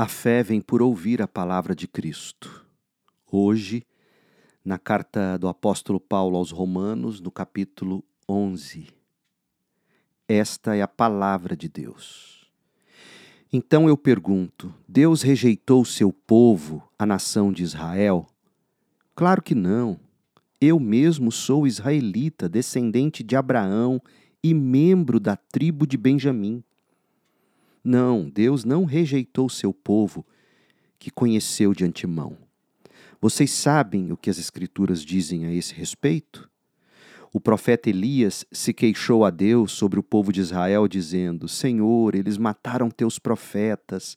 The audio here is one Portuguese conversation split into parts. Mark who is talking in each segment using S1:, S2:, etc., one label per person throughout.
S1: A fé vem por ouvir a palavra de Cristo. Hoje, na carta do apóstolo Paulo aos Romanos, no capítulo 11. Esta é a palavra de Deus. Então eu pergunto: Deus rejeitou seu povo, a nação de Israel? Claro que não. Eu mesmo sou israelita, descendente de Abraão e membro da tribo de Benjamim. Não, Deus não rejeitou seu povo que conheceu de antemão. Vocês sabem o que as Escrituras dizem a esse respeito? O profeta Elias se queixou a Deus sobre o povo de Israel, dizendo: Senhor, eles mataram teus profetas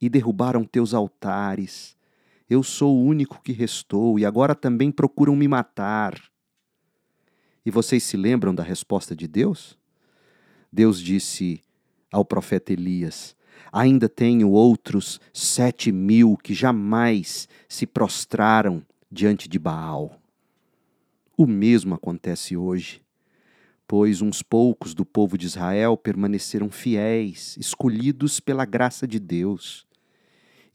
S1: e derrubaram teus altares. Eu sou o único que restou e agora também procuram me matar. E vocês se lembram da resposta de Deus? Deus disse: ao profeta Elias: Ainda tenho outros sete mil que jamais se prostraram diante de Baal. O mesmo acontece hoje, pois uns poucos do povo de Israel permaneceram fiéis, escolhidos pela graça de Deus.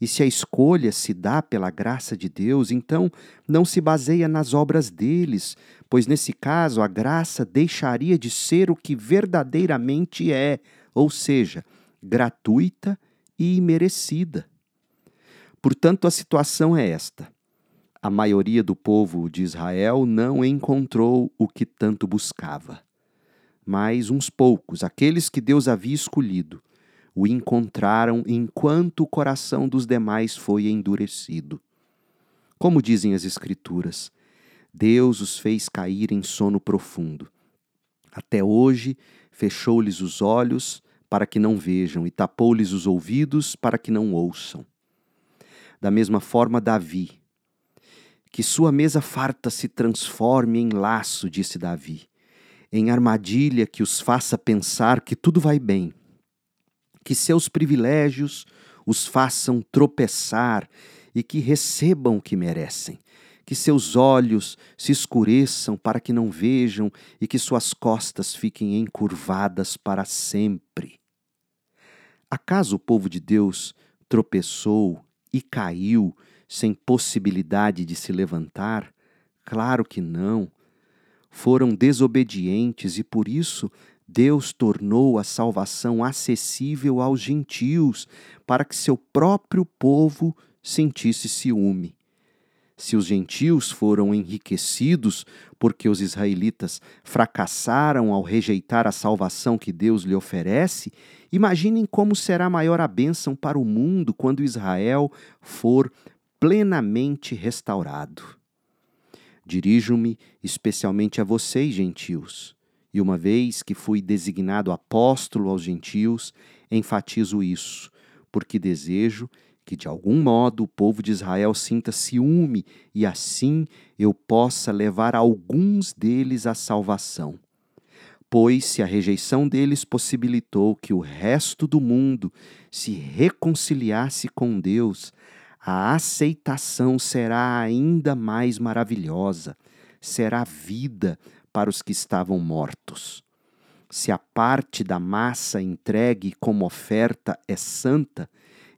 S1: E se a escolha se dá pela graça de Deus, então não se baseia nas obras deles, pois nesse caso a graça deixaria de ser o que verdadeiramente é, ou seja, gratuita e imerecida. Portanto, a situação é esta: a maioria do povo de Israel não encontrou o que tanto buscava. Mas uns poucos, aqueles que Deus havia escolhido, o encontraram enquanto o coração dos demais foi endurecido. Como dizem as Escrituras, Deus os fez cair em sono profundo. Até hoje fechou-lhes os olhos para que não vejam, e tapou-lhes os ouvidos para que não ouçam. Da mesma forma, Davi. Que sua mesa farta se transforme em laço, disse Davi, em armadilha que os faça pensar que tudo vai bem. Que seus privilégios os façam tropeçar e que recebam o que merecem que seus olhos se escureçam para que não vejam e que suas costas fiquem encurvadas para sempre. Acaso o povo de Deus tropeçou e caiu sem possibilidade de se levantar? Claro que não. Foram desobedientes e por isso Deus tornou a salvação acessível aos gentios, para que seu próprio povo sentisse ciúme se os gentios foram enriquecidos porque os israelitas fracassaram ao rejeitar a salvação que Deus lhe oferece, imaginem como será maior a bênção para o mundo quando Israel for plenamente restaurado. Dirijo-me especialmente a vocês, gentios, e uma vez que fui designado apóstolo aos gentios, enfatizo isso, porque desejo que de algum modo o povo de Israel sinta ciúme e assim eu possa levar alguns deles à salvação. Pois se a rejeição deles possibilitou que o resto do mundo se reconciliasse com Deus, a aceitação será ainda mais maravilhosa, será vida para os que estavam mortos. Se a parte da massa entregue como oferta é santa,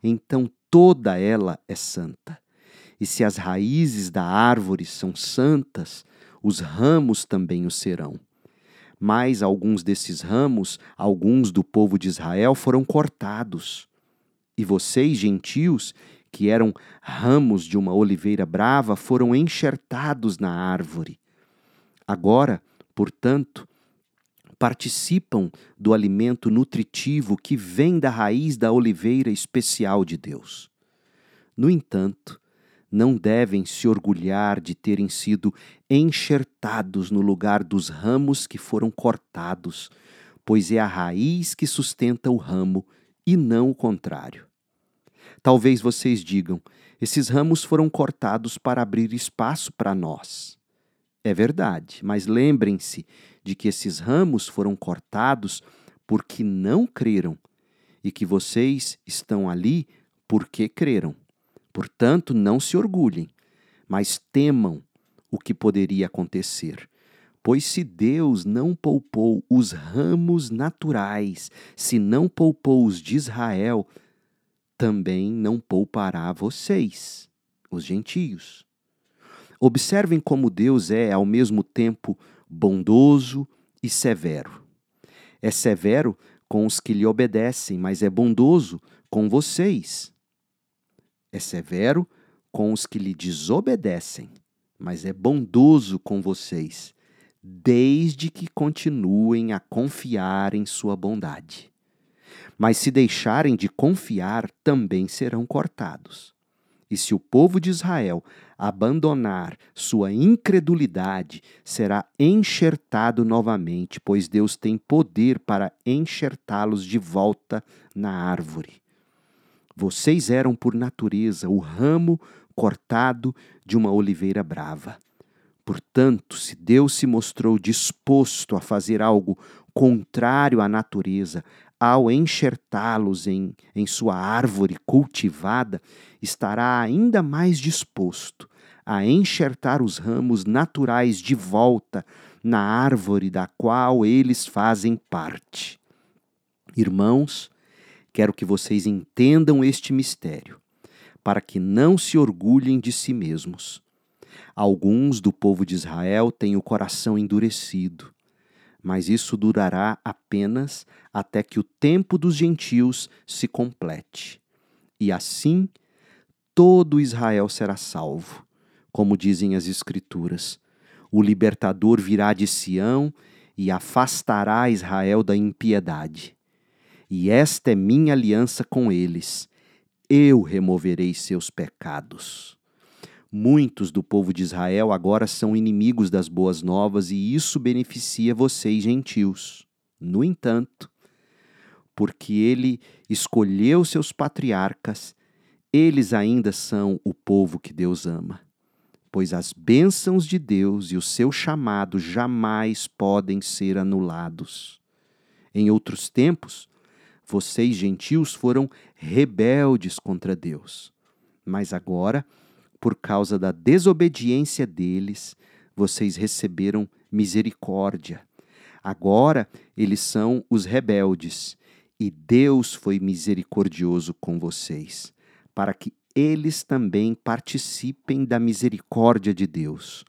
S1: então toda ela é santa. E se as raízes da árvore são santas, os ramos também o serão. Mas alguns desses ramos, alguns do povo de Israel, foram cortados. E vocês, gentios, que eram ramos de uma oliveira brava, foram enxertados na árvore. Agora, portanto, participam do alimento nutritivo que vem da raiz da oliveira especial de Deus. No entanto, não devem se orgulhar de terem sido enxertados no lugar dos ramos que foram cortados, pois é a raiz que sustenta o ramo e não o contrário. Talvez vocês digam: esses ramos foram cortados para abrir espaço para nós. É verdade, mas lembrem-se de que esses ramos foram cortados porque não creram e que vocês estão ali porque creram. Portanto, não se orgulhem, mas temam o que poderia acontecer. Pois se Deus não poupou os ramos naturais, se não poupou os de Israel, também não poupará vocês, os gentios. Observem como Deus é, ao mesmo tempo, bondoso e severo. É severo com os que lhe obedecem, mas é bondoso com vocês. É severo com os que lhe desobedecem, mas é bondoso com vocês, desde que continuem a confiar em sua bondade. Mas se deixarem de confiar, também serão cortados. E se o povo de Israel abandonar sua incredulidade, será enxertado novamente, pois Deus tem poder para enxertá-los de volta na árvore. Vocês eram, por natureza, o ramo cortado de uma oliveira brava. Portanto, se Deus se mostrou disposto a fazer algo contrário à natureza, ao enxertá-los em, em sua árvore cultivada, estará ainda mais disposto a enxertar os ramos naturais de volta na árvore da qual eles fazem parte. Irmãos, quero que vocês entendam este mistério, para que não se orgulhem de si mesmos. Alguns do povo de Israel têm o coração endurecido mas isso durará apenas até que o tempo dos gentios se complete. E assim todo Israel será salvo, como dizem as Escrituras. O libertador virá de Sião e afastará Israel da impiedade. E esta é minha aliança com eles: eu removerei seus pecados. Muitos do povo de Israel agora são inimigos das boas novas e isso beneficia vocês, gentios. No entanto, porque ele escolheu seus patriarcas, eles ainda são o povo que Deus ama. Pois as bênçãos de Deus e o seu chamado jamais podem ser anulados. Em outros tempos, vocês, gentios, foram rebeldes contra Deus. Mas agora, por causa da desobediência deles, vocês receberam misericórdia. Agora eles são os rebeldes, e Deus foi misericordioso com vocês, para que eles também participem da misericórdia de Deus.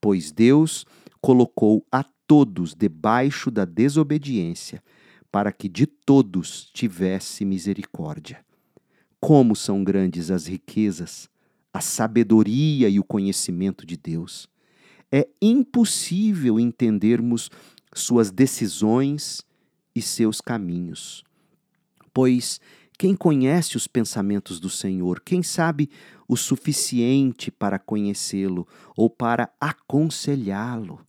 S1: Pois Deus colocou a todos debaixo da desobediência, para que de todos tivesse misericórdia. Como são grandes as riquezas a sabedoria e o conhecimento de Deus. É impossível entendermos suas decisões e seus caminhos. Pois quem conhece os pensamentos do Senhor, quem sabe o suficiente para conhecê-lo ou para aconselhá-lo?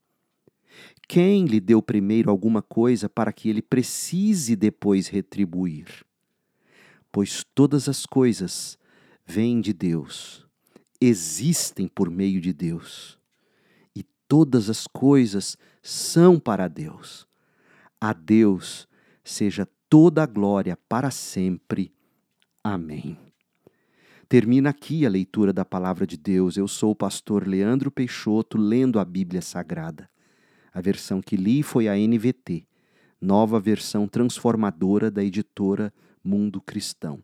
S1: Quem lhe deu primeiro alguma coisa para que ele precise depois retribuir? Pois todas as coisas vêm de Deus existem por meio de Deus. E todas as coisas são para Deus. A Deus seja toda a glória para sempre. Amém. Termina aqui a leitura da palavra de Deus. Eu sou o pastor Leandro Peixoto, lendo a Bíblia Sagrada. A versão que li foi a NVT, nova versão transformadora da editora Mundo Cristão.